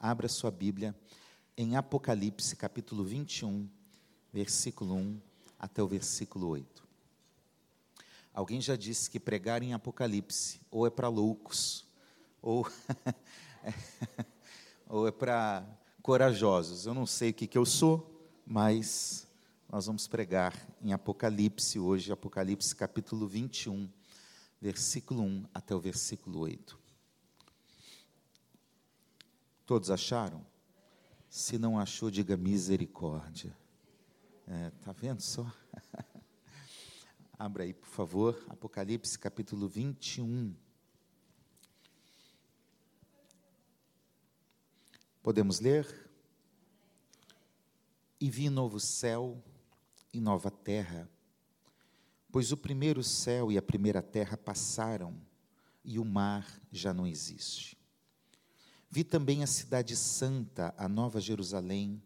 abra sua Bíblia em Apocalipse, capítulo 21, versículo 1 até o versículo 8. Alguém já disse que pregar em Apocalipse ou é para loucos, ou, ou é para corajosos. Eu não sei o que, que eu sou, mas nós vamos pregar em Apocalipse hoje, Apocalipse capítulo 21, versículo 1 até o versículo 8. Todos acharam? Se não achou, diga misericórdia. É, tá vendo só? Abra aí, por favor, Apocalipse capítulo 21. Podemos ler? E vi novo céu e nova terra, pois o primeiro céu e a primeira terra passaram e o mar já não existe. Vi também a cidade santa, a nova Jerusalém,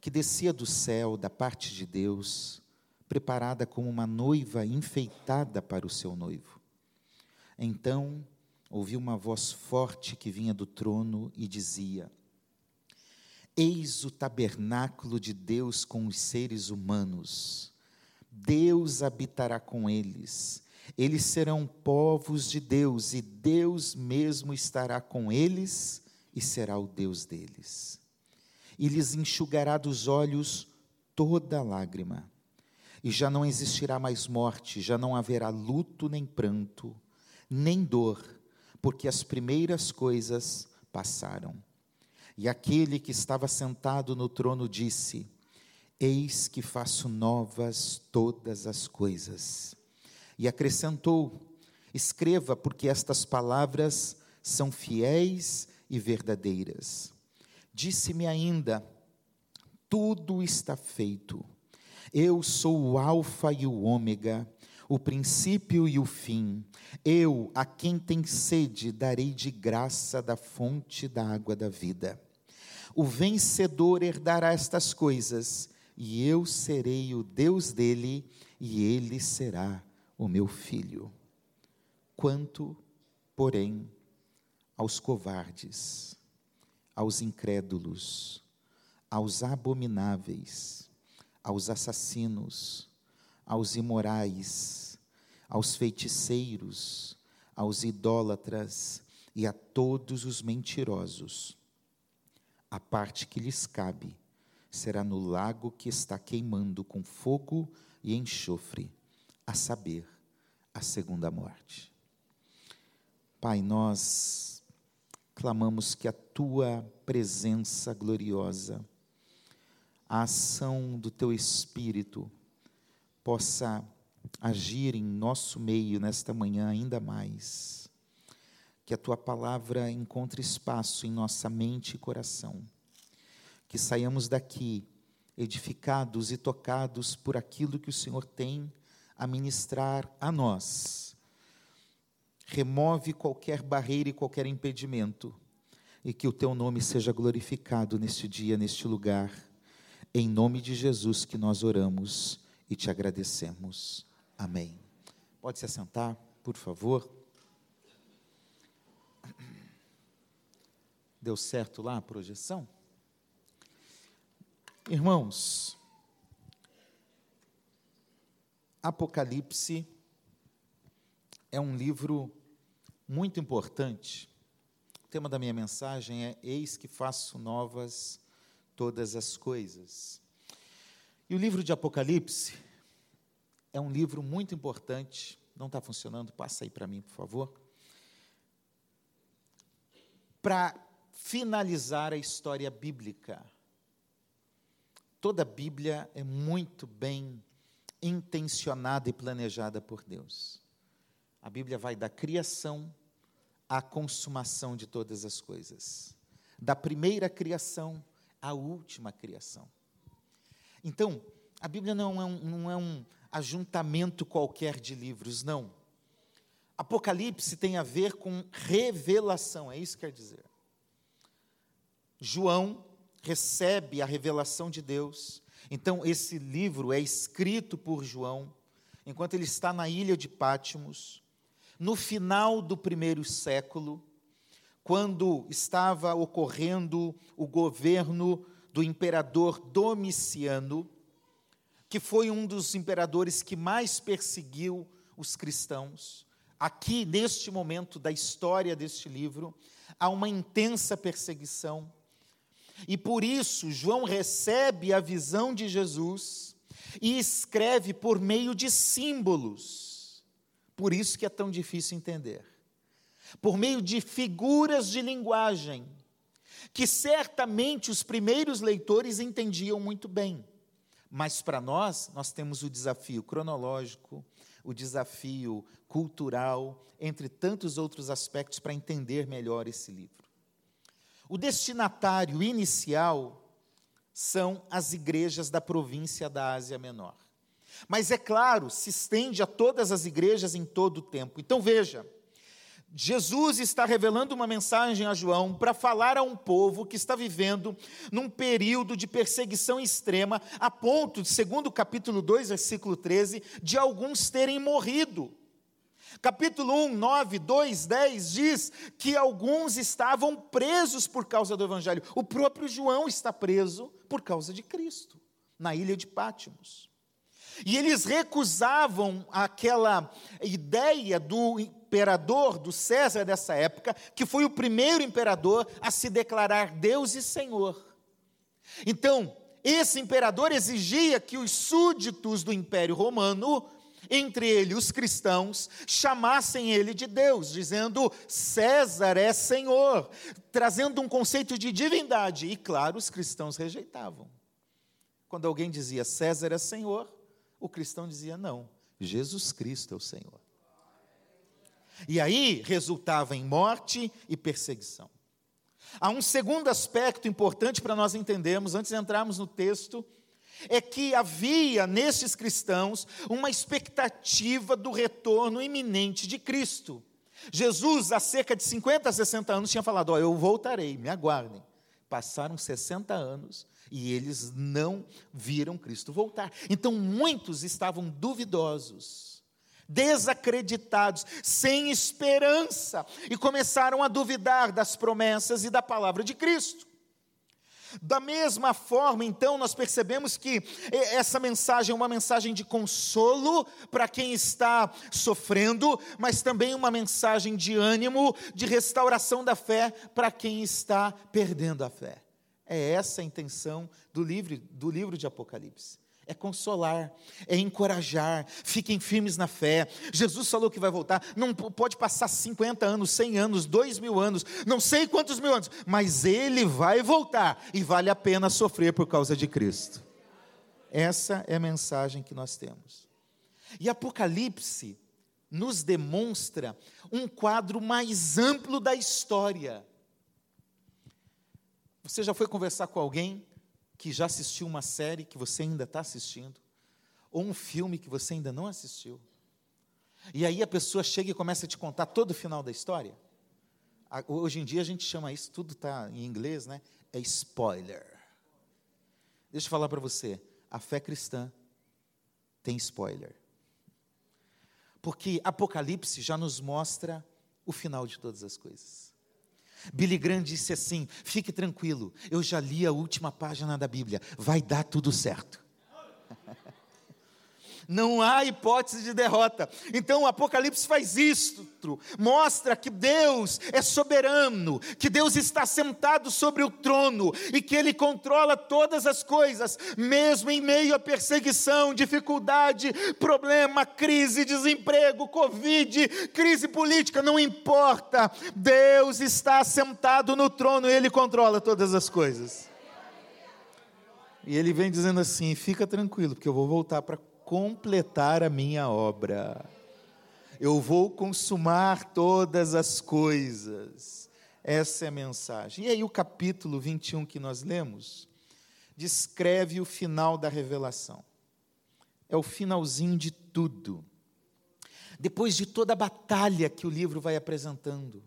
que descia do céu da parte de Deus, preparada como uma noiva enfeitada para o seu noivo. Então ouvi uma voz forte que vinha do trono e dizia: Eis o tabernáculo de Deus com os seres humanos. Deus habitará com eles. Eles serão povos de Deus, e Deus mesmo estará com eles e será o Deus deles. E lhes enxugará dos olhos toda lágrima. E já não existirá mais morte, já não haverá luto nem pranto, nem dor, porque as primeiras coisas passaram. E aquele que estava sentado no trono disse: Eis que faço novas todas as coisas. E acrescentou: Escreva, porque estas palavras são fiéis e verdadeiras. Disse-me ainda: Tudo está feito. Eu sou o Alfa e o Ômega, o princípio e o fim. Eu, a quem tem sede, darei de graça da fonte da água da vida. O vencedor herdará estas coisas, e eu serei o Deus dele, e ele será o meu filho. Quanto, porém, aos covardes, aos incrédulos, aos abomináveis, aos assassinos, aos imorais, aos feiticeiros, aos idólatras e a todos os mentirosos, a parte que lhes cabe será no lago que está queimando com fogo e enxofre, a saber, a segunda morte. Pai, nós clamamos que a tua presença gloriosa, a ação do teu Espírito, possa agir em nosso meio nesta manhã ainda mais que a tua palavra encontre espaço em nossa mente e coração, que saiamos daqui edificados e tocados por aquilo que o Senhor tem a ministrar a nós. Remove qualquer barreira e qualquer impedimento, e que o teu nome seja glorificado neste dia, neste lugar. Em nome de Jesus que nós oramos e te agradecemos. Amém. Pode se assentar, por favor. Deu certo lá a projeção? Irmãos, Apocalipse é um livro muito importante. O tema da minha mensagem é: Eis que faço novas todas as coisas. E o livro de Apocalipse é um livro muito importante. Não está funcionando? Passa aí para mim, por favor. Para finalizar a história bíblica. Toda a Bíblia é muito bem intencionada e planejada por Deus. A Bíblia vai da criação à consumação de todas as coisas, da primeira criação à última criação. Então, a Bíblia não é um, não é um ajuntamento qualquer de livros, não. Apocalipse tem a ver com revelação, é isso que quer dizer. João recebe a revelação de Deus. Então, esse livro é escrito por João, enquanto ele está na ilha de Pátimos, no final do primeiro século, quando estava ocorrendo o governo do imperador Domiciano, que foi um dos imperadores que mais perseguiu os cristãos. Aqui, neste momento da história deste livro, há uma intensa perseguição. E por isso, João recebe a visão de Jesus e escreve por meio de símbolos. Por isso que é tão difícil entender. Por meio de figuras de linguagem, que certamente os primeiros leitores entendiam muito bem. Mas para nós, nós temos o desafio cronológico, o desafio cultural, entre tantos outros aspectos, para entender melhor esse livro. O destinatário inicial são as igrejas da província da Ásia Menor. Mas é claro, se estende a todas as igrejas em todo o tempo. Então veja, Jesus está revelando uma mensagem a João para falar a um povo que está vivendo num período de perseguição extrema, a ponto, segundo o capítulo 2, versículo 13, de alguns terem morrido. Capítulo 1, 9, 2, 10 diz que alguns estavam presos por causa do Evangelho. O próprio João está preso por causa de Cristo, na ilha de Pátimos. E eles recusavam aquela ideia do imperador, do César dessa época, que foi o primeiro imperador a se declarar Deus e Senhor. Então, esse imperador exigia que os súditos do Império Romano, entre eles os cristãos, chamassem ele de Deus, dizendo César é Senhor, trazendo um conceito de divindade. E claro, os cristãos rejeitavam. Quando alguém dizia César é Senhor, o cristão dizia não, Jesus Cristo é o Senhor. E aí resultava em morte e perseguição. Há um segundo aspecto importante para nós entendermos, antes de entrarmos no texto, é que havia nesses cristãos uma expectativa do retorno iminente de Cristo. Jesus, há cerca de 50 a 60 anos, tinha falado: Ó, eu voltarei, me aguardem. Passaram 60 anos e eles não viram Cristo voltar. Então muitos estavam duvidosos desacreditados, sem esperança, e começaram a duvidar das promessas e da palavra de Cristo. Da mesma forma, então, nós percebemos que essa mensagem é uma mensagem de consolo para quem está sofrendo, mas também uma mensagem de ânimo, de restauração da fé para quem está perdendo a fé. É essa a intenção do livro, do livro de Apocalipse é consolar, é encorajar, fiquem firmes na fé. Jesus falou que vai voltar, não pode passar 50 anos, 100 anos, 2 mil anos, não sei quantos mil anos, mas ele vai voltar e vale a pena sofrer por causa de Cristo. Essa é a mensagem que nós temos. E Apocalipse nos demonstra um quadro mais amplo da história. Você já foi conversar com alguém que já assistiu uma série que você ainda está assistindo, ou um filme que você ainda não assistiu. E aí a pessoa chega e começa a te contar todo o final da história. Hoje em dia a gente chama isso, tudo está em inglês, né? É spoiler. Deixa eu falar para você, a fé cristã tem spoiler. Porque Apocalipse já nos mostra o final de todas as coisas. Billy Graham disse assim: fique tranquilo, eu já li a última página da Bíblia, vai dar tudo certo. Não há hipótese de derrota. Então o Apocalipse faz isso, mostra que Deus é soberano, que Deus está sentado sobre o trono e que Ele controla todas as coisas, mesmo em meio à perseguição, dificuldade, problema, crise, desemprego, Covid, crise política, não importa. Deus está sentado no trono e Ele controla todas as coisas. E ele vem dizendo assim: fica tranquilo, porque eu vou voltar para completar a minha obra. Eu vou consumar todas as coisas. Essa é a mensagem. E aí, o capítulo 21 que nós lemos descreve o final da revelação. É o finalzinho de tudo. Depois de toda a batalha que o livro vai apresentando,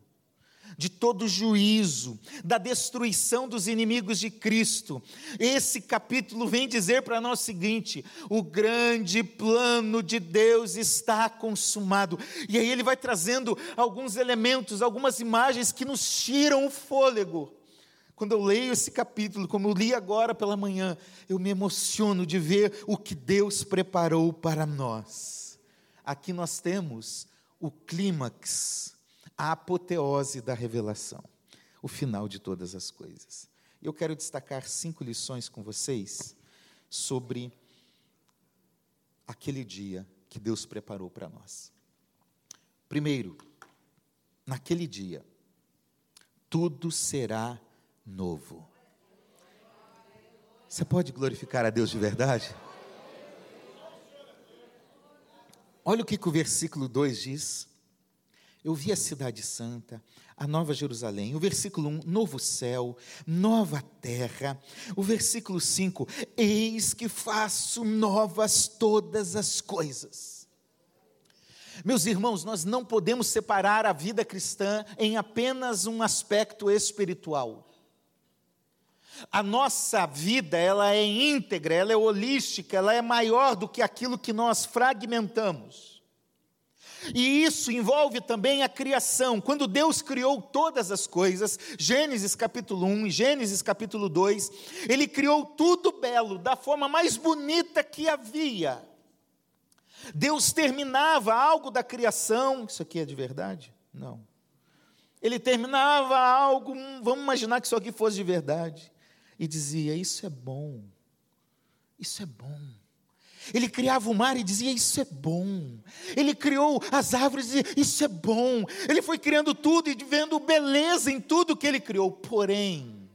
de todo juízo, da destruição dos inimigos de Cristo. Esse capítulo vem dizer para nós o seguinte: o grande plano de Deus está consumado. E aí ele vai trazendo alguns elementos, algumas imagens que nos tiram o fôlego. Quando eu leio esse capítulo, como eu li agora pela manhã, eu me emociono de ver o que Deus preparou para nós. Aqui nós temos o clímax a apoteose da revelação, o final de todas as coisas. Eu quero destacar cinco lições com vocês sobre aquele dia que Deus preparou para nós. Primeiro, naquele dia, tudo será novo. Você pode glorificar a Deus de verdade? Olha o que, que o versículo 2 diz. Eu vi a cidade santa, a nova Jerusalém. O versículo 1, novo céu, nova terra. O versículo 5, eis que faço novas todas as coisas. Meus irmãos, nós não podemos separar a vida cristã em apenas um aspecto espiritual. A nossa vida, ela é íntegra, ela é holística, ela é maior do que aquilo que nós fragmentamos. E isso envolve também a criação. Quando Deus criou todas as coisas, Gênesis capítulo 1 e Gênesis capítulo 2, ele criou tudo belo, da forma mais bonita que havia. Deus terminava algo da criação, isso aqui é de verdade? Não. Ele terminava algo, vamos imaginar que isso aqui fosse de verdade, e dizia: Isso é bom, isso é bom. Ele criava o mar e dizia: Isso é bom. Ele criou as árvores e dizia: Isso é bom. Ele foi criando tudo e vendo beleza em tudo que ele criou. Porém,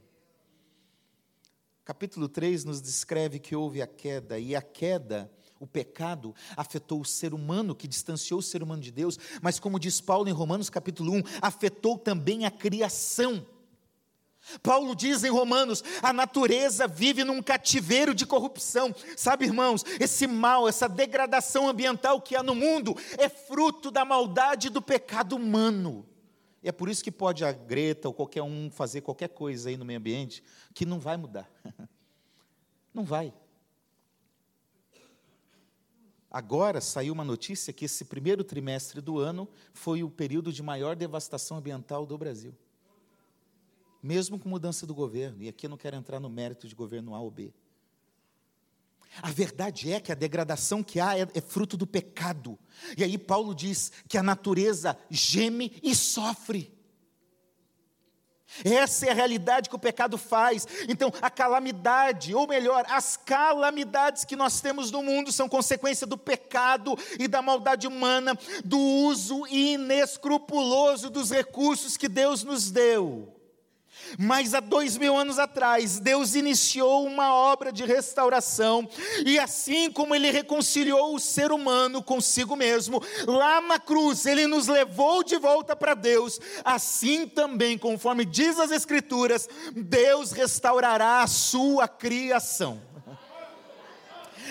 capítulo 3 nos descreve que houve a queda, e a queda, o pecado, afetou o ser humano, que distanciou o ser humano de Deus, mas, como diz Paulo em Romanos capítulo 1, afetou também a criação. Paulo diz em Romanos: a natureza vive num cativeiro de corrupção. Sabe, irmãos, esse mal, essa degradação ambiental que há no mundo é fruto da maldade do pecado humano. E é por isso que pode a Greta ou qualquer um fazer qualquer coisa aí no meio ambiente que não vai mudar. Não vai. Agora saiu uma notícia que esse primeiro trimestre do ano foi o período de maior devastação ambiental do Brasil mesmo com mudança do governo, e aqui eu não quero entrar no mérito de governo A ou B. A verdade é que a degradação que há é, é, fruto do pecado. E aí Paulo diz que a natureza geme e sofre. Essa é a realidade que o pecado faz. Então, a calamidade, ou melhor, as calamidades que nós temos no mundo são consequência do pecado e da maldade humana, do uso inescrupuloso dos recursos que Deus nos deu. Mas há dois mil anos atrás, Deus iniciou uma obra de restauração, e assim como Ele reconciliou o ser humano consigo mesmo, lá na cruz, Ele nos levou de volta para Deus, assim também, conforme diz as Escrituras, Deus restaurará a sua criação.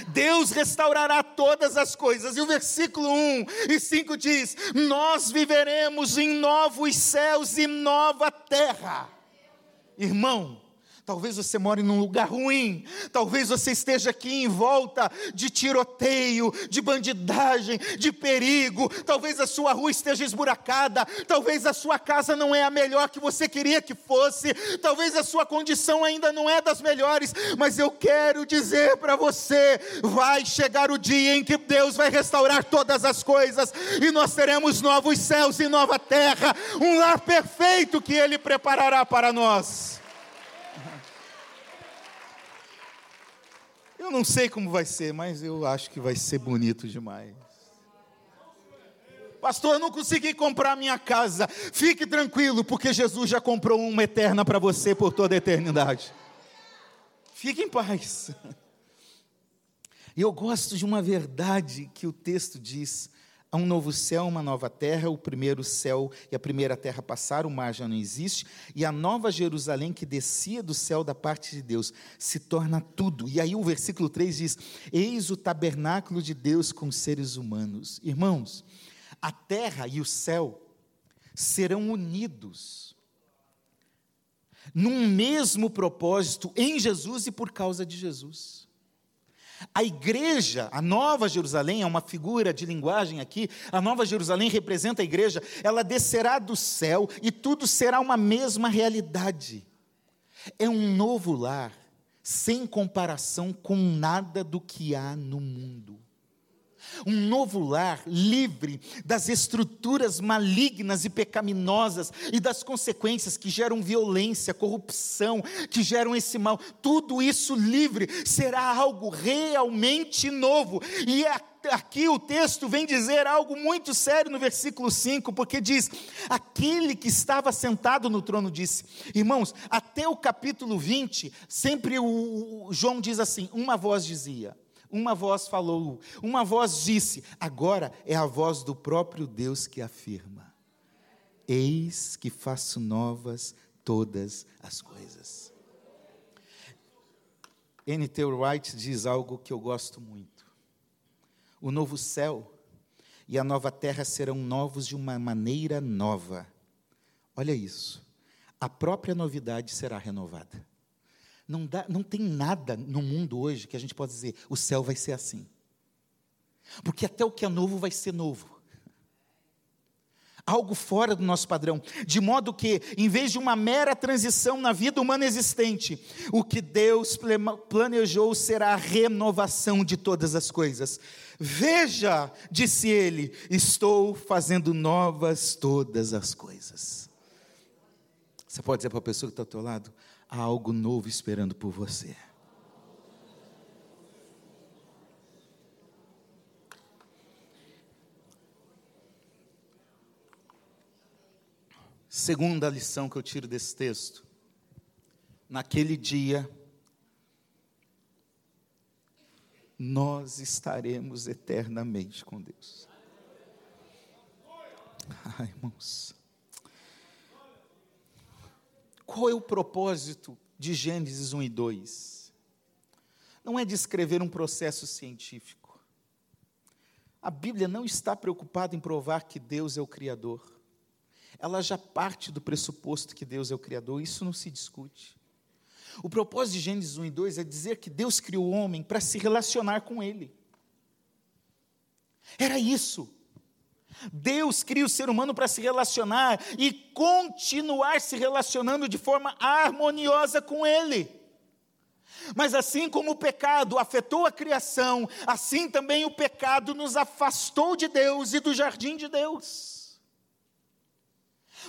Deus restaurará todas as coisas. E o versículo 1 e 5 diz: Nós viveremos em novos céus e nova terra. Irmão, Talvez você more num lugar ruim, talvez você esteja aqui em volta de tiroteio, de bandidagem, de perigo, talvez a sua rua esteja esburacada, talvez a sua casa não é a melhor que você queria que fosse, talvez a sua condição ainda não é das melhores, mas eu quero dizer para você: vai chegar o dia em que Deus vai restaurar todas as coisas e nós teremos novos céus e nova terra, um lar perfeito que Ele preparará para nós. Eu não sei como vai ser, mas eu acho que vai ser bonito demais. Pastor, eu não consegui comprar minha casa. Fique tranquilo, porque Jesus já comprou uma eterna para você por toda a eternidade. Fique em paz. E eu gosto de uma verdade que o texto diz Há um novo céu, uma nova terra, o primeiro céu e a primeira terra passaram, o mar já não existe, e a nova Jerusalém que descia do céu da parte de Deus se torna tudo. E aí o versículo 3 diz: Eis o tabernáculo de Deus com seres humanos. Irmãos, a terra e o céu serão unidos num mesmo propósito em Jesus e por causa de Jesus. A igreja, a Nova Jerusalém, é uma figura de linguagem aqui. A Nova Jerusalém representa a igreja, ela descerá do céu e tudo será uma mesma realidade. É um novo lar, sem comparação com nada do que há no mundo um novo lar livre das estruturas malignas e pecaminosas e das consequências que geram violência, corrupção, que geram esse mal. Tudo isso livre será algo realmente novo. E aqui o texto vem dizer algo muito sério no versículo 5, porque diz: Aquele que estava sentado no trono disse, irmãos, até o capítulo 20, sempre o, João diz assim: uma voz dizia, uma voz falou, uma voz disse, agora é a voz do próprio Deus que afirma: Eis que faço novas todas as coisas. N.T. Wright diz algo que eu gosto muito. O novo céu e a nova terra serão novos de uma maneira nova. Olha isso. A própria novidade será renovada. Não, dá, não tem nada no mundo hoje que a gente possa dizer, o céu vai ser assim. Porque até o que é novo vai ser novo. Algo fora do nosso padrão. De modo que, em vez de uma mera transição na vida humana existente, o que Deus planejou será a renovação de todas as coisas. Veja, disse ele, estou fazendo novas todas as coisas. Você pode dizer para a pessoa que está ao teu lado: há algo novo esperando por você. Segunda lição que eu tiro desse texto. Naquele dia, nós estaremos eternamente com Deus. Ai, irmãos. Qual é o propósito de Gênesis 1 e 2? Não é descrever um processo científico. A Bíblia não está preocupada em provar que Deus é o Criador. Ela já parte do pressuposto que Deus é o Criador, isso não se discute. O propósito de Gênesis 1 e 2 é dizer que Deus criou o homem para se relacionar com ele. Era isso. Deus cria o ser humano para se relacionar e continuar se relacionando de forma harmoniosa com Ele. Mas assim como o pecado afetou a criação, assim também o pecado nos afastou de Deus e do jardim de Deus.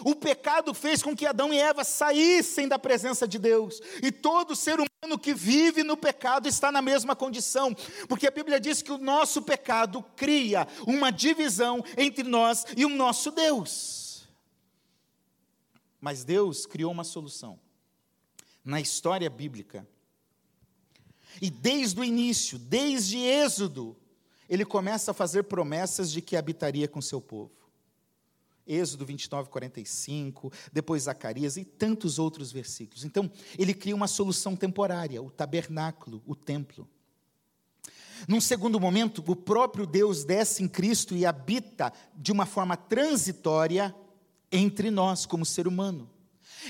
O pecado fez com que Adão e Eva saíssem da presença de Deus, e todo ser humano que vive no pecado está na mesma condição, porque a Bíblia diz que o nosso pecado cria uma divisão entre nós e o nosso Deus. Mas Deus criou uma solução. Na história bíblica, e desde o início, desde Êxodo, ele começa a fazer promessas de que habitaria com seu povo. Êxodo 29, 45, depois Zacarias e tantos outros versículos. Então, ele cria uma solução temporária, o tabernáculo, o templo. Num segundo momento, o próprio Deus desce em Cristo e habita de uma forma transitória entre nós, como ser humano.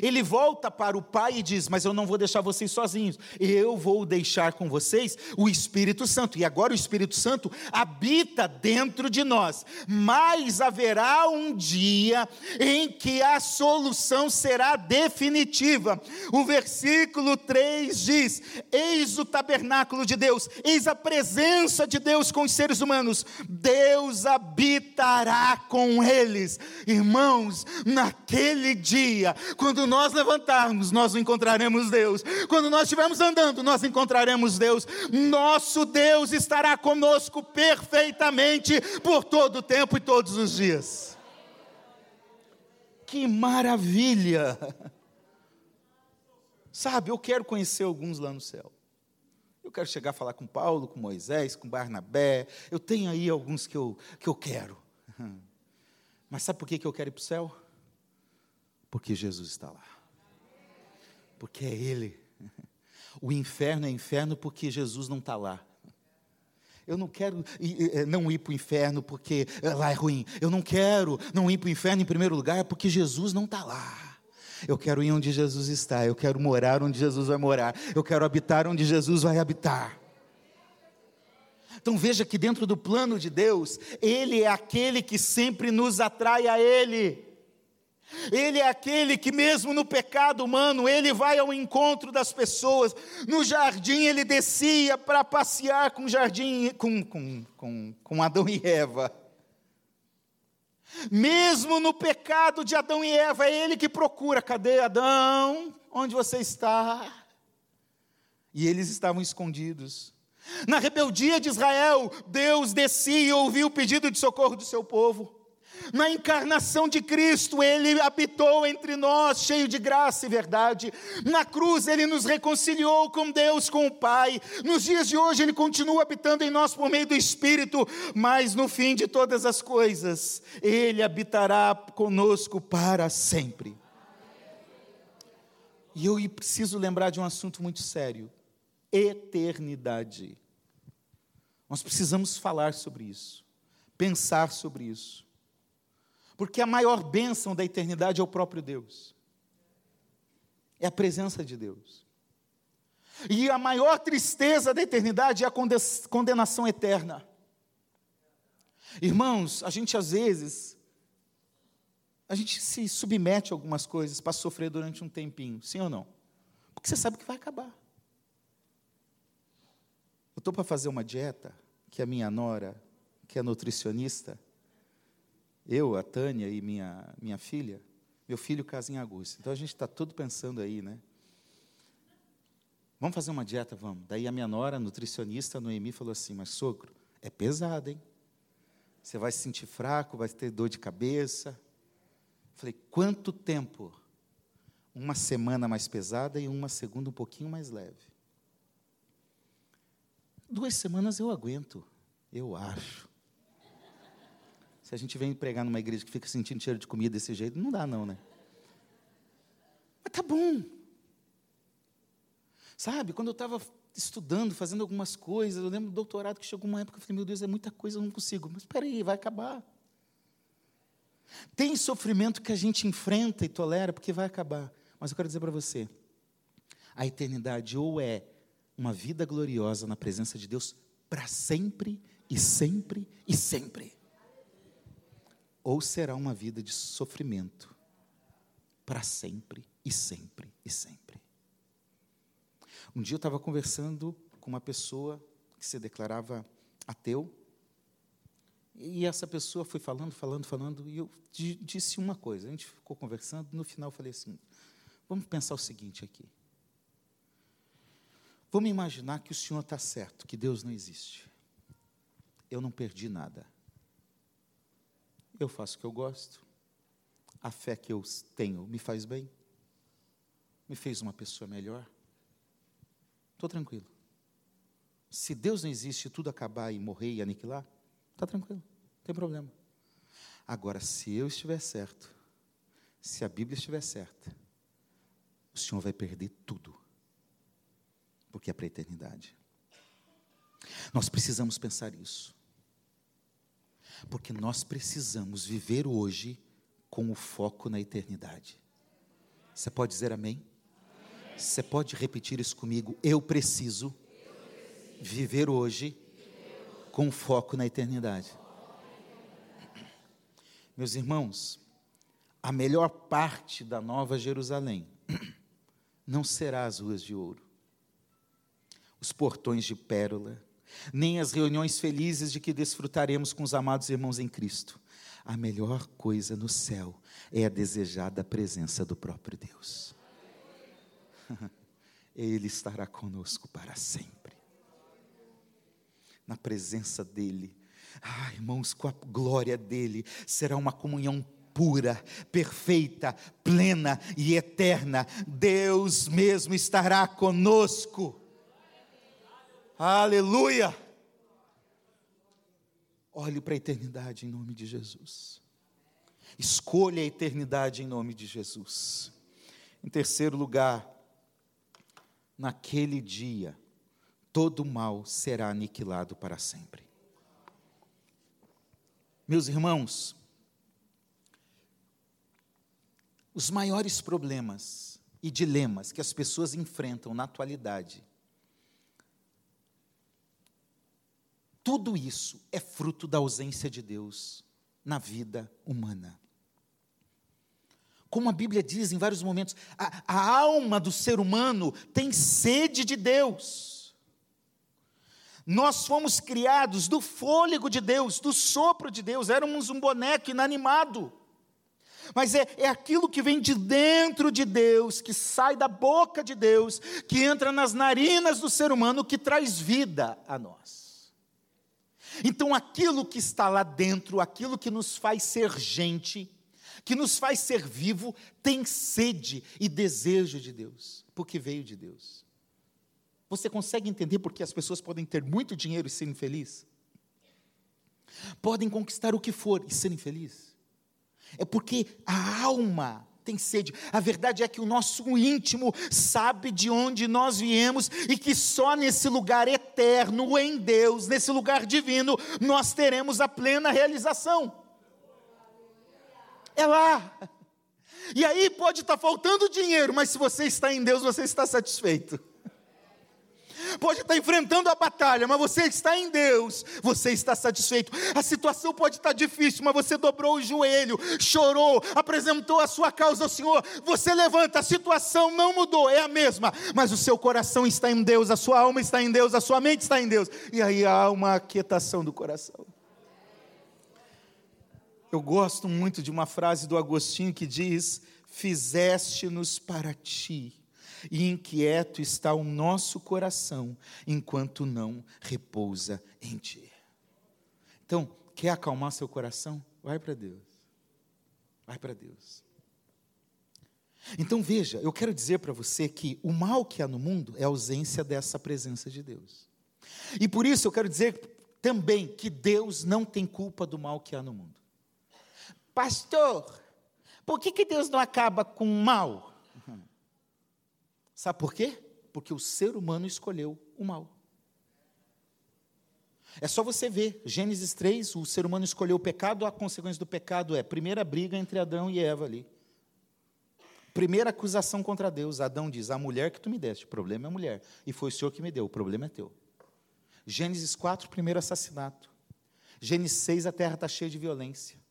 Ele volta para o Pai e diz: Mas eu não vou deixar vocês sozinhos, eu vou deixar com vocês o Espírito Santo. E agora o Espírito Santo habita dentro de nós. Mas haverá um dia em que a solução será definitiva. O versículo 3 diz: Eis o tabernáculo de Deus, eis a presença de Deus com os seres humanos. Deus habitará com eles. Irmãos, naquele dia, quando quando nós levantarmos, nós encontraremos Deus. Quando nós estivermos andando, nós encontraremos Deus. Nosso Deus estará conosco perfeitamente por todo o tempo e todos os dias. Que maravilha! Sabe, eu quero conhecer alguns lá no céu. Eu quero chegar a falar com Paulo, com Moisés, com Barnabé. Eu tenho aí alguns que eu, que eu quero. Mas sabe por que eu quero ir para o céu? Porque Jesus está lá. Porque é Ele. O inferno é inferno porque Jesus não está lá. Eu não quero ir, não ir para o inferno porque lá é ruim. Eu não quero não ir para o inferno em primeiro lugar porque Jesus não está lá. Eu quero ir onde Jesus está. Eu quero morar onde Jesus vai morar. Eu quero habitar onde Jesus vai habitar. Então veja que dentro do plano de Deus, Ele é aquele que sempre nos atrai a Ele. Ele é aquele que, mesmo no pecado humano, ele vai ao encontro das pessoas. No jardim, ele descia para passear com, jardim, com, com, com, com Adão e Eva. Mesmo no pecado de Adão e Eva, é ele que procura: cadê Adão? Onde você está? E eles estavam escondidos. Na rebeldia de Israel, Deus descia e ouviu o pedido de socorro do seu povo. Na encarnação de Cristo, Ele habitou entre nós, cheio de graça e verdade. Na cruz, Ele nos reconciliou com Deus, com o Pai. Nos dias de hoje, Ele continua habitando em nós por meio do Espírito, mas no fim de todas as coisas, Ele habitará conosco para sempre. E eu preciso lembrar de um assunto muito sério: eternidade. Nós precisamos falar sobre isso, pensar sobre isso. Porque a maior bênção da eternidade é o próprio Deus. É a presença de Deus. E a maior tristeza da eternidade é a condenação eterna. Irmãos, a gente às vezes a gente se submete a algumas coisas para sofrer durante um tempinho, sim ou não? Porque você sabe que vai acabar. Eu estou para fazer uma dieta que a minha nora, que é nutricionista, eu, a Tânia e minha, minha filha, meu filho casa em agosto. Então a gente está tudo pensando aí, né? Vamos fazer uma dieta? Vamos. Daí a minha nora, nutricionista, Noemi, falou assim: Mas sogro, é pesado, hein? Você vai se sentir fraco, vai ter dor de cabeça. Falei: Quanto tempo? Uma semana mais pesada e uma segunda um pouquinho mais leve. Duas semanas eu aguento, eu acho. Se a gente vem pregar numa igreja que fica sentindo cheiro de comida desse jeito, não dá não, né? Mas tá bom. Sabe, quando eu estava estudando, fazendo algumas coisas, eu lembro do doutorado que chegou uma época, eu falei, meu Deus, é muita coisa, eu não consigo. Mas espera aí, vai acabar. Tem sofrimento que a gente enfrenta e tolera porque vai acabar. Mas eu quero dizer para você, a eternidade ou é uma vida gloriosa na presença de Deus para sempre e sempre e sempre ou será uma vida de sofrimento para sempre e sempre e sempre. Um dia eu estava conversando com uma pessoa que se declarava ateu, e essa pessoa foi falando, falando, falando, e eu disse uma coisa. A gente ficou conversando, no final eu falei assim: vamos pensar o seguinte aqui. Vamos imaginar que o Senhor está certo, que Deus não existe. Eu não perdi nada eu faço o que eu gosto, a fé que eu tenho me faz bem, me fez uma pessoa melhor. Estou tranquilo. Se Deus não existe, tudo acabar e morrer e aniquilar, está tranquilo, não tem problema. Agora, se eu estiver certo, se a Bíblia estiver certa, o Senhor vai perder tudo, porque é para a eternidade. Nós precisamos pensar isso. Porque nós precisamos viver hoje com o foco na eternidade. Você pode dizer amém? Você pode repetir isso comigo? Eu preciso viver hoje com foco na eternidade. Meus irmãos, a melhor parte da Nova Jerusalém não será as ruas de ouro, os portões de pérola, nem as reuniões felizes de que desfrutaremos com os amados irmãos em Cristo. A melhor coisa no céu é a desejada presença do próprio Deus. Ele estará conosco para sempre. Na presença dEle. Ah, irmãos, com a glória dEle, será uma comunhão pura, perfeita, plena e eterna. Deus mesmo estará conosco. Aleluia! Olhe para a eternidade em nome de Jesus. Escolha a eternidade em nome de Jesus. Em terceiro lugar, naquele dia, todo mal será aniquilado para sempre. Meus irmãos, os maiores problemas e dilemas que as pessoas enfrentam na atualidade, tudo isso é fruto da ausência de Deus na vida humana. Como a Bíblia diz em vários momentos, a, a alma do ser humano tem sede de Deus. Nós fomos criados do fôlego de Deus, do sopro de Deus, éramos um boneco inanimado. Mas é, é aquilo que vem de dentro de Deus, que sai da boca de Deus, que entra nas narinas do ser humano, que traz vida a nós. Então, aquilo que está lá dentro, aquilo que nos faz ser gente, que nos faz ser vivo, tem sede e desejo de Deus, porque veio de Deus. Você consegue entender por que as pessoas podem ter muito dinheiro e serem felizes? Podem conquistar o que for e serem felizes? É porque a alma tem sede. A verdade é que o nosso íntimo sabe de onde nós viemos e que só nesse lugar eterno, em Deus, nesse lugar divino, nós teremos a plena realização. É lá. E aí pode estar faltando dinheiro, mas se você está em Deus, você está satisfeito. Pode estar enfrentando a batalha, mas você está em Deus, você está satisfeito. A situação pode estar difícil, mas você dobrou o joelho, chorou, apresentou a sua causa ao Senhor. Você levanta, a situação não mudou, é a mesma, mas o seu coração está em Deus, a sua alma está em Deus, a sua mente está em Deus. E aí há uma aquietação do coração. Eu gosto muito de uma frase do Agostinho que diz: Fizeste-nos para ti, e inquieto está o nosso coração, enquanto não repousa em ti. Então, quer acalmar seu coração? Vai para Deus. Vai para Deus. Então veja, eu quero dizer para você que o mal que há no mundo é a ausência dessa presença de Deus. E por isso eu quero dizer também que Deus não tem culpa do mal que há no mundo. Pastor, por que, que Deus não acaba com o mal? Sabe por quê? Porque o ser humano escolheu o mal. É só você ver, Gênesis 3, o ser humano escolheu o pecado, a consequência do pecado é primeira briga entre Adão e Eva ali. Primeira acusação contra Deus, Adão diz: A mulher que tu me deste, o problema é a mulher, e foi o Senhor que me deu, o problema é teu. Gênesis 4, primeiro assassinato. Gênesis 6, a terra está cheia de violência.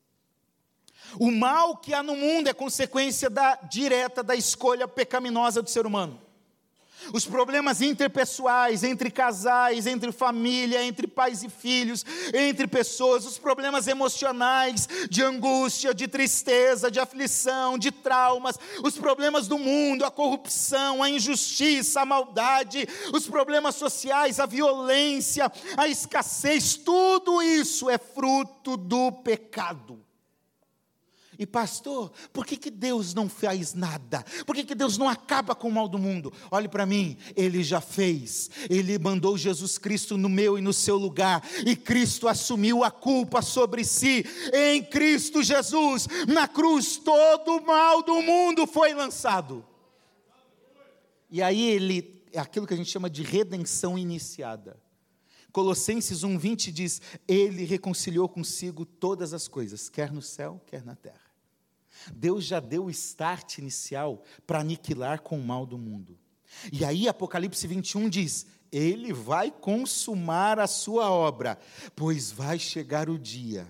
O mal que há no mundo é consequência da, direta da escolha pecaminosa do ser humano. Os problemas interpessoais, entre casais, entre família, entre pais e filhos, entre pessoas, os problemas emocionais, de angústia, de tristeza, de aflição, de traumas, os problemas do mundo, a corrupção, a injustiça, a maldade, os problemas sociais, a violência, a escassez, tudo isso é fruto do pecado. E pastor, por que, que Deus não faz nada? Por que, que Deus não acaba com o mal do mundo? Olhe para mim, Ele já fez. Ele mandou Jesus Cristo no meu e no seu lugar. E Cristo assumiu a culpa sobre si. Em Cristo Jesus, na cruz, todo o mal do mundo foi lançado. E aí ele, é aquilo que a gente chama de redenção iniciada. Colossenses 1,20 diz: Ele reconciliou consigo todas as coisas, quer no céu, quer na terra. Deus já deu o start inicial para aniquilar com o mal do mundo. E aí, Apocalipse 21 diz: Ele vai consumar a sua obra, pois vai chegar o dia.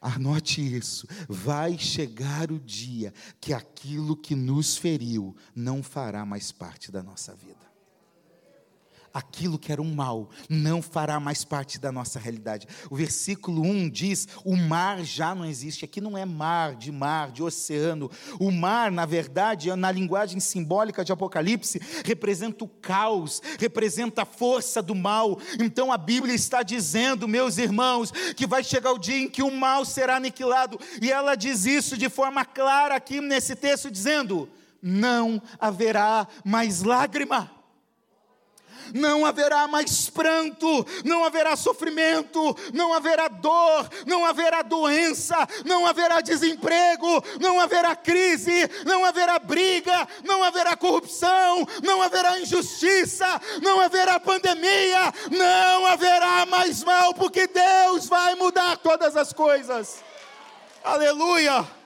Anote isso, vai chegar o dia que aquilo que nos feriu não fará mais parte da nossa vida aquilo que era um mal não fará mais parte da nossa realidade. O versículo 1 diz: o mar já não existe. Aqui não é mar, de mar, de oceano. O mar, na verdade, na linguagem simbólica de Apocalipse, representa o caos, representa a força do mal. Então a Bíblia está dizendo, meus irmãos, que vai chegar o dia em que o mal será aniquilado. E ela diz isso de forma clara aqui nesse texto, dizendo: não haverá mais lágrima não haverá mais pranto, não haverá sofrimento, não haverá dor, não haverá doença, não haverá desemprego, não haverá crise, não haverá briga, não haverá corrupção, não haverá injustiça, não haverá pandemia, não haverá mais mal, porque Deus vai mudar todas as coisas. Aleluia!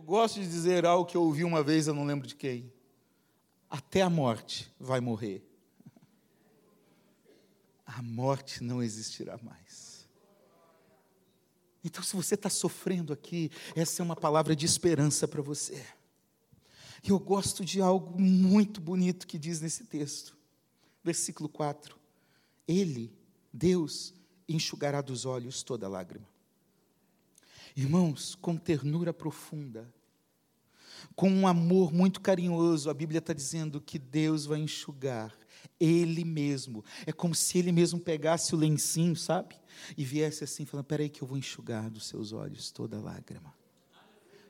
Eu gosto de dizer algo que eu ouvi uma vez, eu não lembro de quem. Até a morte vai morrer. A morte não existirá mais. Então, se você está sofrendo aqui, essa é uma palavra de esperança para você. E eu gosto de algo muito bonito que diz nesse texto, versículo 4: Ele, Deus, enxugará dos olhos toda lágrima. Irmãos, com ternura profunda, com um amor muito carinhoso, a Bíblia está dizendo que Deus vai enxugar Ele mesmo. É como se Ele mesmo pegasse o lencinho, sabe? E viesse assim, falando: Peraí, que eu vou enxugar dos seus olhos toda lágrima.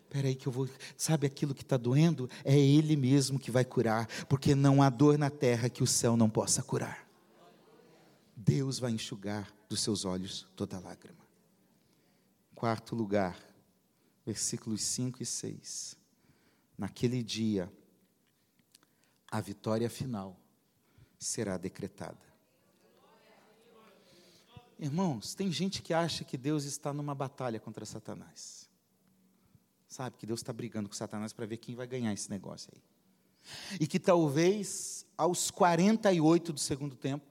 Peraí, que eu vou. Sabe aquilo que está doendo? É Ele mesmo que vai curar, porque não há dor na terra que o céu não possa curar. Deus vai enxugar dos seus olhos toda lágrima. Quarto lugar, versículos 5 e 6. Naquele dia, a vitória final será decretada. Irmãos, tem gente que acha que Deus está numa batalha contra Satanás. Sabe que Deus está brigando com Satanás para ver quem vai ganhar esse negócio aí. E que talvez aos 48 do segundo tempo,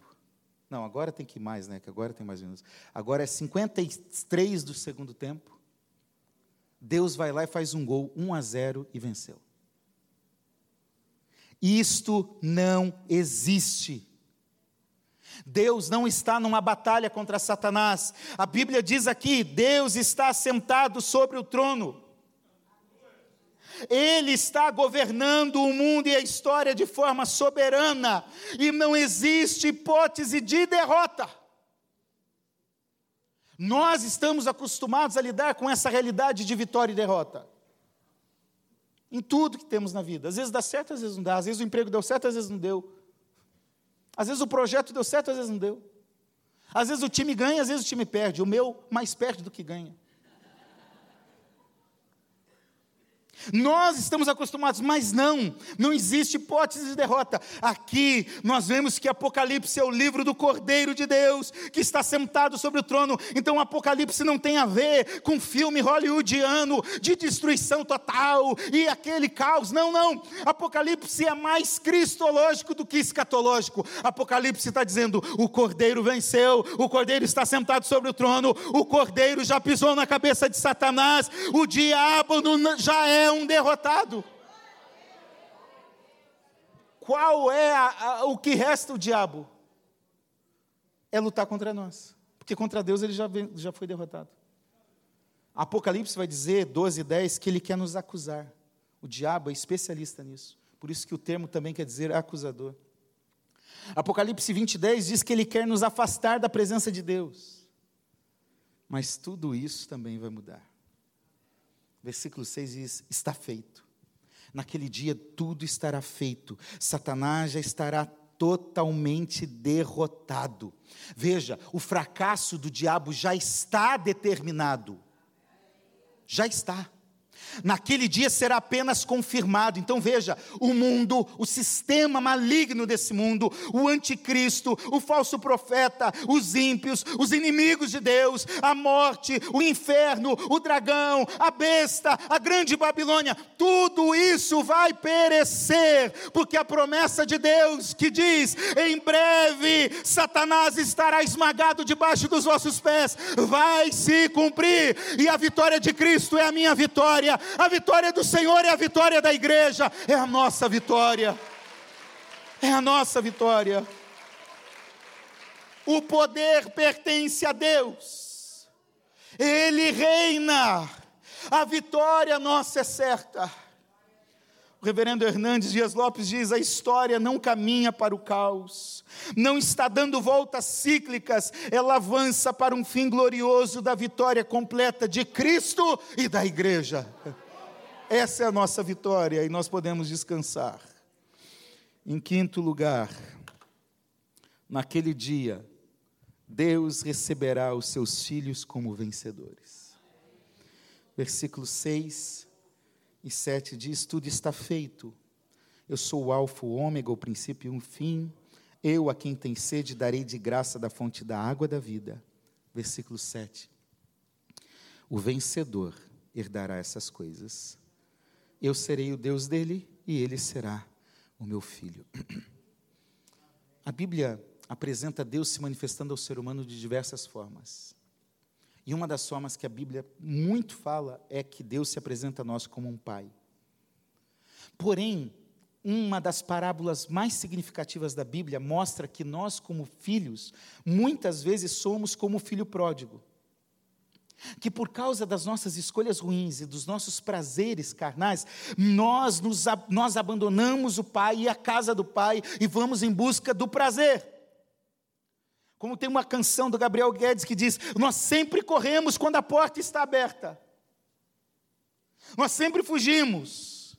não, agora tem que ir mais, né? Que agora tem mais minutos. Agora é 53 do segundo tempo. Deus vai lá e faz um gol, 1 a 0 e venceu. Isto não existe. Deus não está numa batalha contra Satanás. A Bíblia diz aqui: Deus está sentado sobre o trono. Ele está governando o mundo e a história de forma soberana, e não existe hipótese de derrota. Nós estamos acostumados a lidar com essa realidade de vitória e derrota. Em tudo que temos na vida. Às vezes dá certo, às vezes não dá. Às vezes o emprego deu certo, às vezes não deu. Às vezes o projeto deu certo, às vezes não deu. Às vezes o time ganha, às vezes o time perde. O meu mais perde do que ganha. Nós estamos acostumados, mas não, não existe hipótese de derrota. Aqui nós vemos que Apocalipse é o livro do Cordeiro de Deus, que está sentado sobre o trono. Então Apocalipse não tem a ver com filme hollywoodiano de destruição total e aquele caos. Não, não. Apocalipse é mais cristológico do que escatológico. Apocalipse está dizendo: o Cordeiro venceu, o Cordeiro está sentado sobre o trono, o Cordeiro já pisou na cabeça de Satanás, o diabo já é um derrotado. Qual é a, a, o que resta o diabo? É lutar contra nós. Porque contra Deus ele já, vem, já foi derrotado. Apocalipse vai dizer, 12 e 10, que ele quer nos acusar. O diabo é especialista nisso. Por isso que o termo também quer dizer acusador. Apocalipse 20, 10 diz que ele quer nos afastar da presença de Deus. Mas tudo isso também vai mudar. Versículo 6 diz: Está feito. Naquele dia tudo estará feito, Satanás já estará totalmente derrotado. Veja, o fracasso do diabo já está determinado. Já está. Naquele dia será apenas confirmado. Então veja: o mundo, o sistema maligno desse mundo, o anticristo, o falso profeta, os ímpios, os inimigos de Deus, a morte, o inferno, o dragão, a besta, a grande Babilônia, tudo isso vai perecer, porque a promessa de Deus que diz: em breve Satanás estará esmagado debaixo dos vossos pés, vai se cumprir, e a vitória de Cristo é a minha vitória a vitória do Senhor é a vitória da igreja, é a nossa vitória. É a nossa vitória. O poder pertence a Deus, Ele reina, a vitória nossa é certa. O reverendo Hernandes Dias Lopes diz: a história não caminha para o caos, não está dando voltas cíclicas, ela avança para um fim glorioso da vitória completa de Cristo e da igreja. essa é a nossa vitória e nós podemos descansar. Em quinto lugar, naquele dia, Deus receberá os seus filhos como vencedores. Versículos 6 e 7 diz: Tudo está feito. Eu sou o Alfa, o Ômega, o princípio e o fim. Eu, a quem tem sede, darei de graça da fonte da água da vida. Versículo 7. O vencedor herdará essas coisas. Eu serei o Deus dele e ele será o meu filho. A Bíblia apresenta Deus se manifestando ao ser humano de diversas formas. E uma das formas que a Bíblia muito fala é que Deus se apresenta a nós como um pai. Porém, uma das parábolas mais significativas da Bíblia mostra que nós, como filhos, muitas vezes somos como o filho pródigo. Que por causa das nossas escolhas ruins e dos nossos prazeres carnais, nós, nos, nós abandonamos o pai e a casa do pai e vamos em busca do prazer. Como tem uma canção do Gabriel Guedes que diz: Nós sempre corremos quando a porta está aberta. Nós sempre fugimos.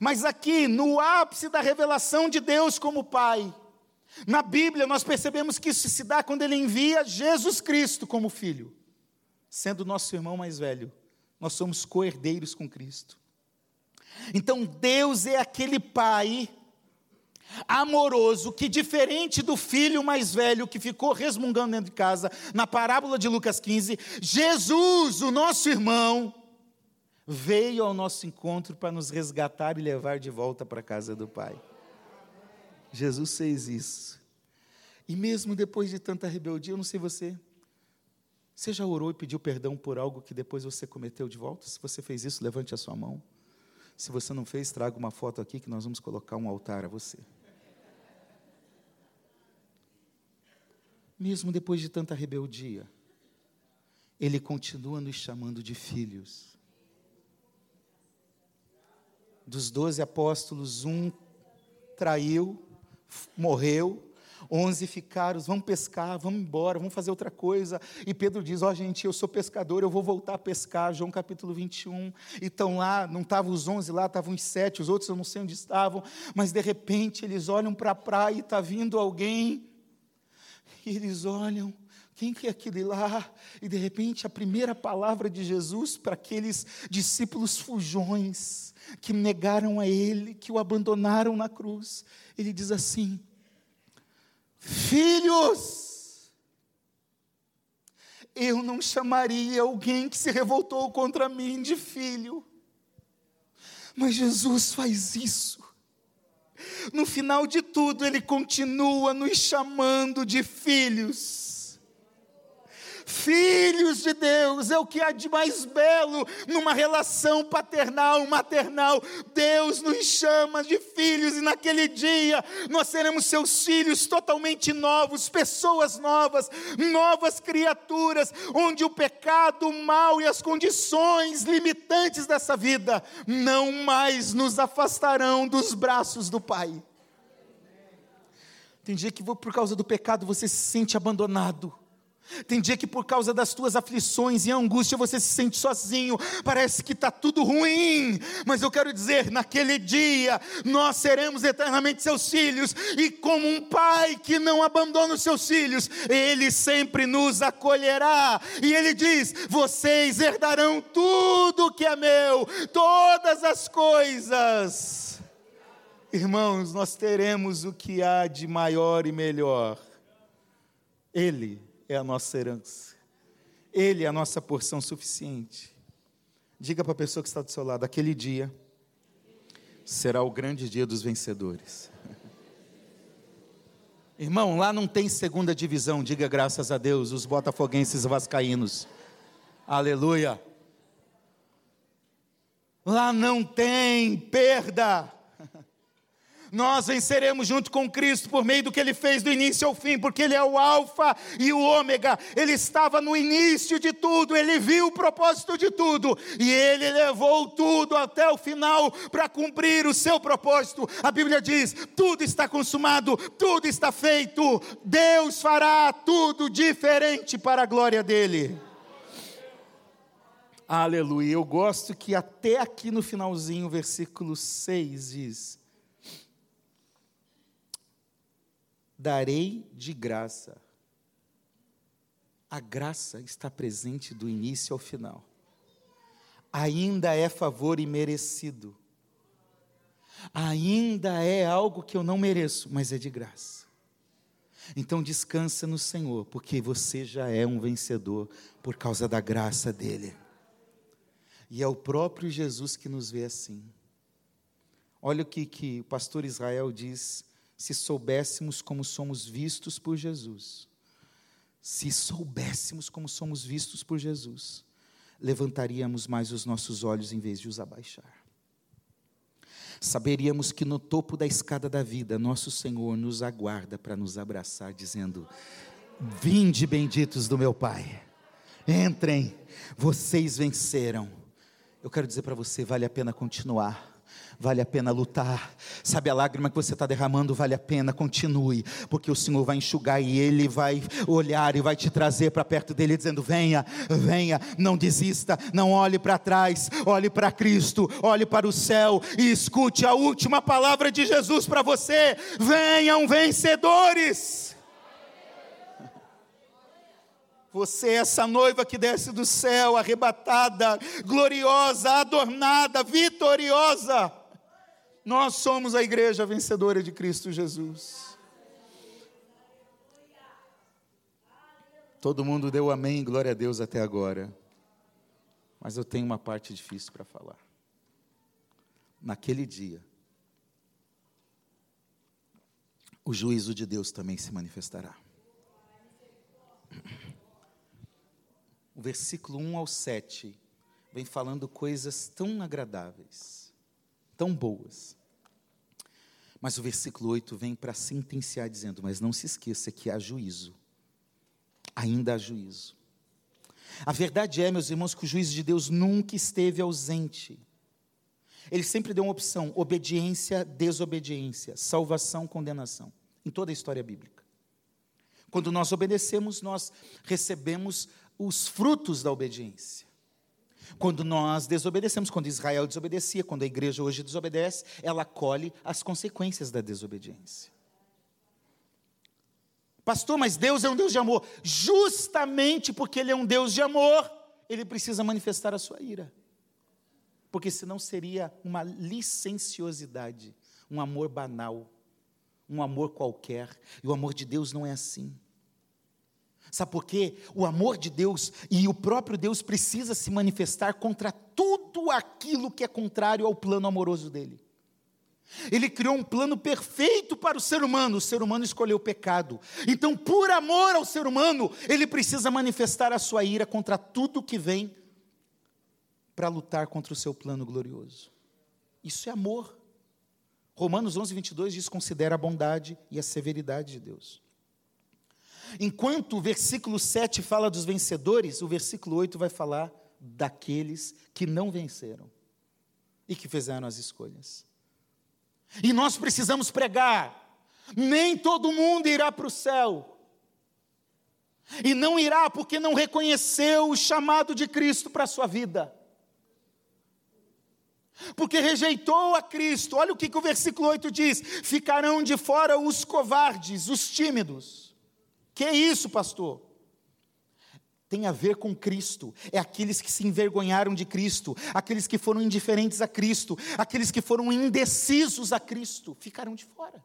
Mas aqui, no ápice da revelação de Deus como Pai, na Bíblia nós percebemos que isso se dá quando Ele envia Jesus Cristo como Filho, sendo nosso irmão mais velho. Nós somos co-herdeiros com Cristo. Então Deus é aquele Pai amoroso que, diferente do filho mais velho que ficou resmungando dentro de casa, na parábola de Lucas 15, Jesus, o nosso irmão, veio ao nosso encontro para nos resgatar e levar de volta para a casa do Pai. Jesus fez isso. E mesmo depois de tanta rebeldia, eu não sei você, você já orou e pediu perdão por algo que depois você cometeu de volta? Se você fez isso, levante a sua mão. Se você não fez, traga uma foto aqui que nós vamos colocar um altar a você. Mesmo depois de tanta rebeldia, Ele continua nos chamando de filhos. Dos doze apóstolos, um traiu, morreu, onze ficaram, vamos pescar, vamos embora, vamos fazer outra coisa. E Pedro diz: Ó, oh, gente, eu sou pescador, eu vou voltar a pescar. João capítulo 21. E estão lá, não estavam os onze lá, estavam os sete, os outros eu não sei onde estavam, mas de repente eles olham para a praia e está vindo alguém e eles olham, quem que é aquele lá? E de repente a primeira palavra de Jesus para aqueles discípulos fujões que negaram a Ele, que o abandonaram na cruz, ele diz assim: Filhos, eu não chamaria alguém que se revoltou contra mim de filho, mas Jesus faz isso no final de tudo, Ele continua nos chamando de filhos filhos de Deus, é o que há de mais belo numa relação paternal, maternal. Deus nos chama de filhos e naquele dia nós seremos seus filhos totalmente novos, pessoas novas, novas criaturas, onde o pecado, o mal e as condições limitantes dessa vida não mais nos afastarão dos braços do Pai. Tem dia que por causa do pecado você se sente abandonado. Tem dia que por causa das tuas aflições e angústia você se sente sozinho, parece que está tudo ruim, mas eu quero dizer: naquele dia nós seremos eternamente seus filhos, e como um pai que não abandona os seus filhos, ele sempre nos acolherá, e ele diz: vocês herdarão tudo que é meu, todas as coisas. Irmãos, nós teremos o que há de maior e melhor. Ele é a nossa herança. Ele é a nossa porção suficiente. Diga para a pessoa que está do seu lado: aquele dia será o grande dia dos vencedores. Irmão, lá não tem segunda divisão, diga graças a Deus, os botafoguenses vascaínos. Aleluia. Lá não tem perda nós venceremos junto com Cristo por meio do que Ele fez do início ao fim, porque Ele é o Alfa e o Ômega, Ele estava no início de tudo, Ele viu o propósito de tudo, e Ele levou tudo até o final para cumprir o seu propósito. A Bíblia diz: tudo está consumado, tudo está feito, Deus fará tudo diferente para a glória dEle. Aleluia. Eu gosto que até aqui no finalzinho, versículo 6 diz: Darei de graça. A graça está presente do início ao final. Ainda é favor imerecido. Ainda é algo que eu não mereço, mas é de graça. Então descansa no Senhor, porque você já é um vencedor por causa da graça dele. E é o próprio Jesus que nos vê assim. Olha o que, que o pastor Israel diz: se soubéssemos como somos vistos por Jesus, se soubéssemos como somos vistos por Jesus, levantaríamos mais os nossos olhos em vez de os abaixar. Saberíamos que no topo da escada da vida, nosso Senhor nos aguarda para nos abraçar, dizendo: Vinde benditos do meu Pai, entrem, vocês venceram eu quero dizer para você: vale a pena continuar. Vale a pena lutar, sabe a lágrima que você está derramando, vale a pena, continue, porque o Senhor vai enxugar e Ele vai olhar e vai te trazer para perto dele, dizendo: Venha, venha, não desista, não olhe para trás, olhe para Cristo, olhe para o céu e escute a última palavra de Jesus para você: Venham vencedores. Você é essa noiva que desce do céu, arrebatada, gloriosa, adornada, vitoriosa. Nós somos a igreja vencedora de Cristo Jesus. Todo mundo deu amém, glória a Deus até agora. Mas eu tenho uma parte difícil para falar. Naquele dia, o juízo de Deus também se manifestará. O versículo 1 ao 7 vem falando coisas tão agradáveis, tão boas. Mas o versículo 8 vem para sentenciar, dizendo: Mas não se esqueça que há juízo, ainda há juízo. A verdade é, meus irmãos, que o juízo de Deus nunca esteve ausente. Ele sempre deu uma opção: obediência, desobediência, salvação, condenação, em toda a história bíblica. Quando nós obedecemos, nós recebemos os frutos da obediência. Quando nós desobedecemos, quando Israel desobedecia, quando a igreja hoje desobedece, ela colhe as consequências da desobediência. Pastor, mas Deus é um Deus de amor. Justamente porque Ele é um Deus de amor, Ele precisa manifestar a sua ira. Porque senão seria uma licenciosidade, um amor banal, um amor qualquer. E o amor de Deus não é assim. Sabe por quê? O amor de Deus e o próprio Deus precisa se manifestar contra tudo aquilo que é contrário ao plano amoroso dele. Ele criou um plano perfeito para o ser humano, o ser humano escolheu o pecado. Então, por amor ao ser humano, ele precisa manifestar a sua ira contra tudo que vem para lutar contra o seu plano glorioso. Isso é amor. Romanos 11, 22 diz: considera a bondade e a severidade de Deus. Enquanto o versículo 7 fala dos vencedores, o versículo 8 vai falar daqueles que não venceram e que fizeram as escolhas. E nós precisamos pregar: nem todo mundo irá para o céu. E não irá porque não reconheceu o chamado de Cristo para a sua vida. Porque rejeitou a Cristo. Olha o que, que o versículo 8 diz: ficarão de fora os covardes, os tímidos que é isso, pastor? Tem a ver com Cristo, é aqueles que se envergonharam de Cristo, aqueles que foram indiferentes a Cristo, aqueles que foram indecisos a Cristo, ficaram de fora.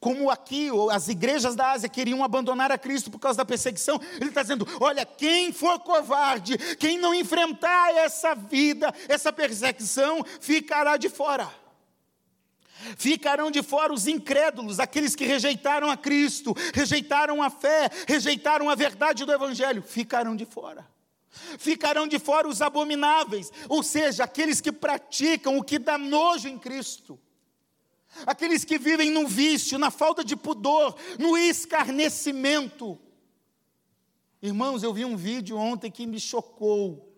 Como aqui as igrejas da Ásia queriam abandonar a Cristo por causa da perseguição, ele está dizendo: olha, quem for covarde, quem não enfrentar essa vida, essa perseguição, ficará de fora. Ficarão de fora os incrédulos, aqueles que rejeitaram a Cristo, rejeitaram a fé, rejeitaram a verdade do Evangelho, ficarão de fora. Ficarão de fora os abomináveis, ou seja, aqueles que praticam o que dá nojo em Cristo. Aqueles que vivem no vício, na falta de pudor, no escarnecimento. Irmãos, eu vi um vídeo ontem que me chocou.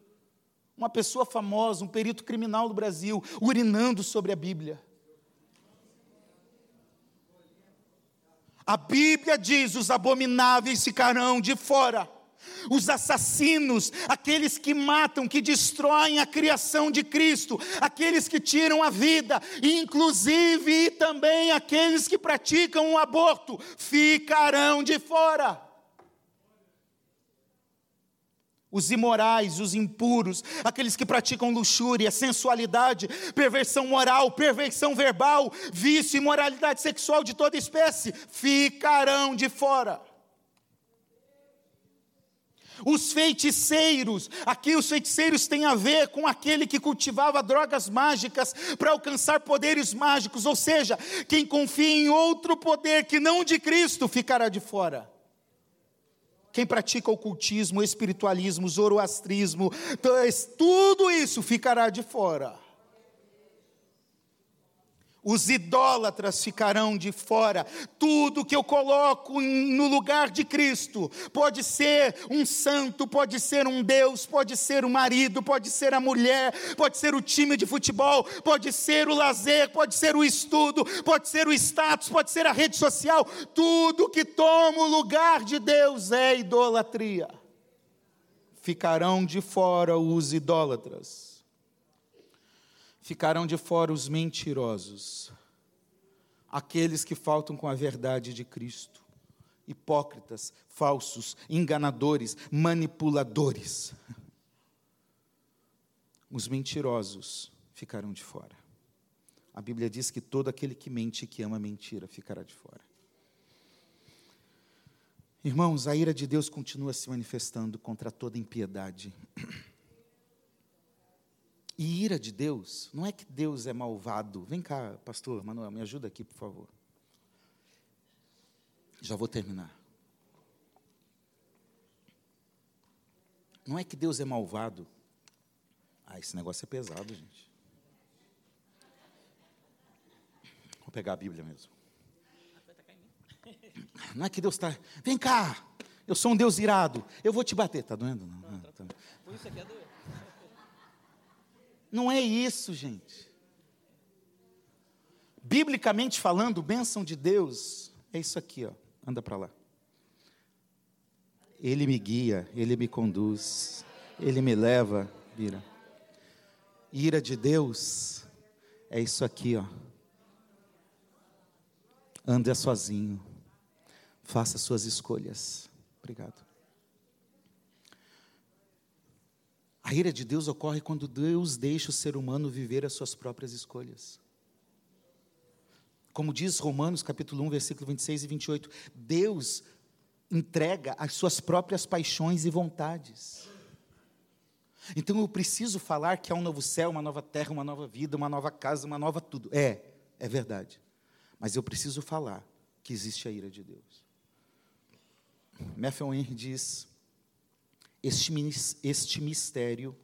Uma pessoa famosa, um perito criminal do Brasil, urinando sobre a Bíblia. A Bíblia diz: os abomináveis ficarão de fora. os assassinos, aqueles que matam, que destroem a criação de Cristo, aqueles que tiram a vida, inclusive também aqueles que praticam o aborto, ficarão de fora. Os imorais, os impuros, aqueles que praticam luxúria, sensualidade, perversão moral, perversão verbal, vício, imoralidade sexual de toda espécie, ficarão de fora. Os feiticeiros, aqui os feiticeiros têm a ver com aquele que cultivava drogas mágicas para alcançar poderes mágicos, ou seja, quem confia em outro poder que não de Cristo ficará de fora. Quem pratica ocultismo, espiritualismo, zoroastrismo, tudo isso ficará de fora. Os idólatras ficarão de fora. Tudo que eu coloco no lugar de Cristo pode ser um santo, pode ser um Deus, pode ser o marido, pode ser a mulher, pode ser o time de futebol, pode ser o lazer, pode ser o estudo, pode ser o status, pode ser a rede social. Tudo que toma o lugar de Deus é idolatria. Ficarão de fora os idólatras ficarão de fora os mentirosos, aqueles que faltam com a verdade de Cristo, hipócritas, falsos, enganadores, manipuladores. Os mentirosos ficarão de fora. A Bíblia diz que todo aquele que mente e que ama mentira ficará de fora. Irmãos, a ira de Deus continua se manifestando contra toda impiedade. E ira de Deus, não é que Deus é malvado. Vem cá, pastor Manuel, me ajuda aqui, por favor. Já vou terminar. Não é que Deus é malvado. Ah, esse negócio é pesado, gente. Vou pegar a Bíblia mesmo. Não é que Deus está. Vem cá, eu sou um Deus irado. Eu vou te bater. Está doendo? Não. não tá. Por isso aqui é doer. Não é isso, gente. Biblicamente falando, bênção de Deus é isso aqui, ó. Anda para lá. Ele me guia, ele me conduz, ele me leva, vira. Ira de Deus é isso aqui, ó. Ande sozinho. Faça suas escolhas. Obrigado. Ira de Deus ocorre quando Deus deixa o ser humano viver as suas próprias escolhas. Como diz Romanos capítulo 1, versículo 26 e 28, Deus entrega as suas próprias paixões e vontades. Então eu preciso falar que há um novo céu, uma nova terra, uma nova vida, uma nova casa, uma nova tudo. É, é verdade. Mas eu preciso falar que existe a ira de Deus. Matthew Henry diz este, este mistério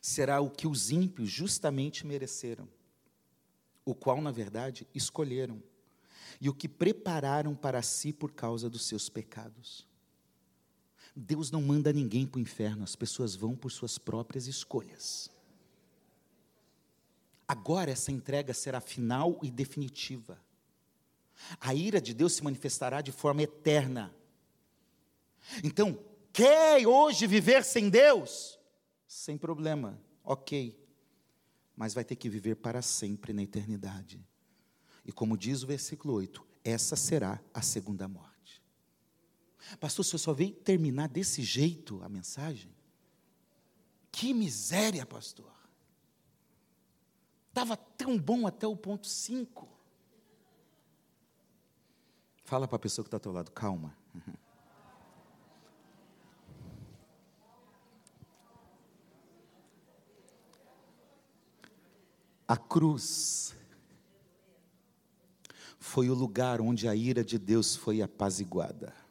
será o que os ímpios justamente mereceram, o qual, na verdade, escolheram, e o que prepararam para si por causa dos seus pecados. Deus não manda ninguém para o inferno, as pessoas vão por suas próprias escolhas. Agora essa entrega será final e definitiva. A ira de Deus se manifestará de forma eterna. Então, quer hoje viver sem Deus? Sem problema, ok. Mas vai ter que viver para sempre na eternidade. E como diz o versículo 8, essa será a segunda morte. Pastor, senhor só veio terminar desse jeito a mensagem? Que miséria, pastor. Estava tão bom até o ponto 5. Fala para a pessoa que está ao teu lado, calma. A cruz foi o lugar onde a ira de Deus foi apaziguada.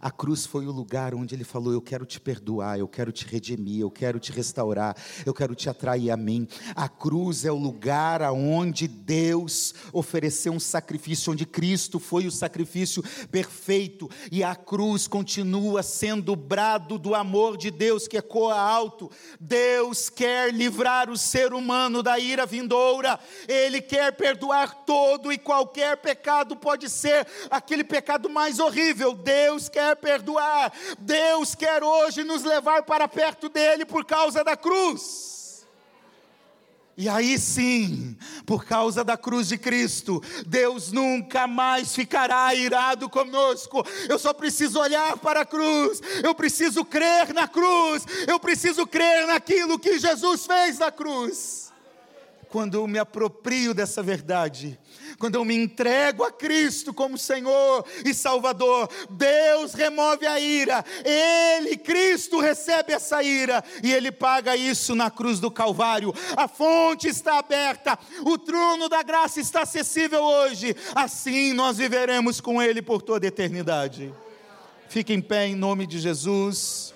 A cruz foi o lugar onde ele falou: Eu quero te perdoar, eu quero te redimir, eu quero te restaurar, eu quero te atrair a mim. A cruz é o lugar aonde Deus ofereceu um sacrifício, onde Cristo foi o sacrifício perfeito, e a cruz continua sendo o brado do amor de Deus que ecoa alto. Deus quer livrar o ser humano da ira vindoura, Ele quer perdoar todo e qualquer pecado, pode ser aquele pecado mais horrível. Deus quer é perdoar. Deus quer hoje nos levar para perto dele por causa da cruz. E aí sim, por causa da cruz de Cristo, Deus nunca mais ficará irado conosco. Eu só preciso olhar para a cruz, eu preciso crer na cruz, eu preciso crer naquilo que Jesus fez na cruz. Quando eu me aproprio dessa verdade, quando eu me entrego a Cristo como Senhor e Salvador, Deus remove a ira, Ele, Cristo, recebe essa ira e Ele paga isso na cruz do Calvário. A fonte está aberta, o trono da graça está acessível hoje, assim nós viveremos com Ele por toda a eternidade. Fique em pé em nome de Jesus.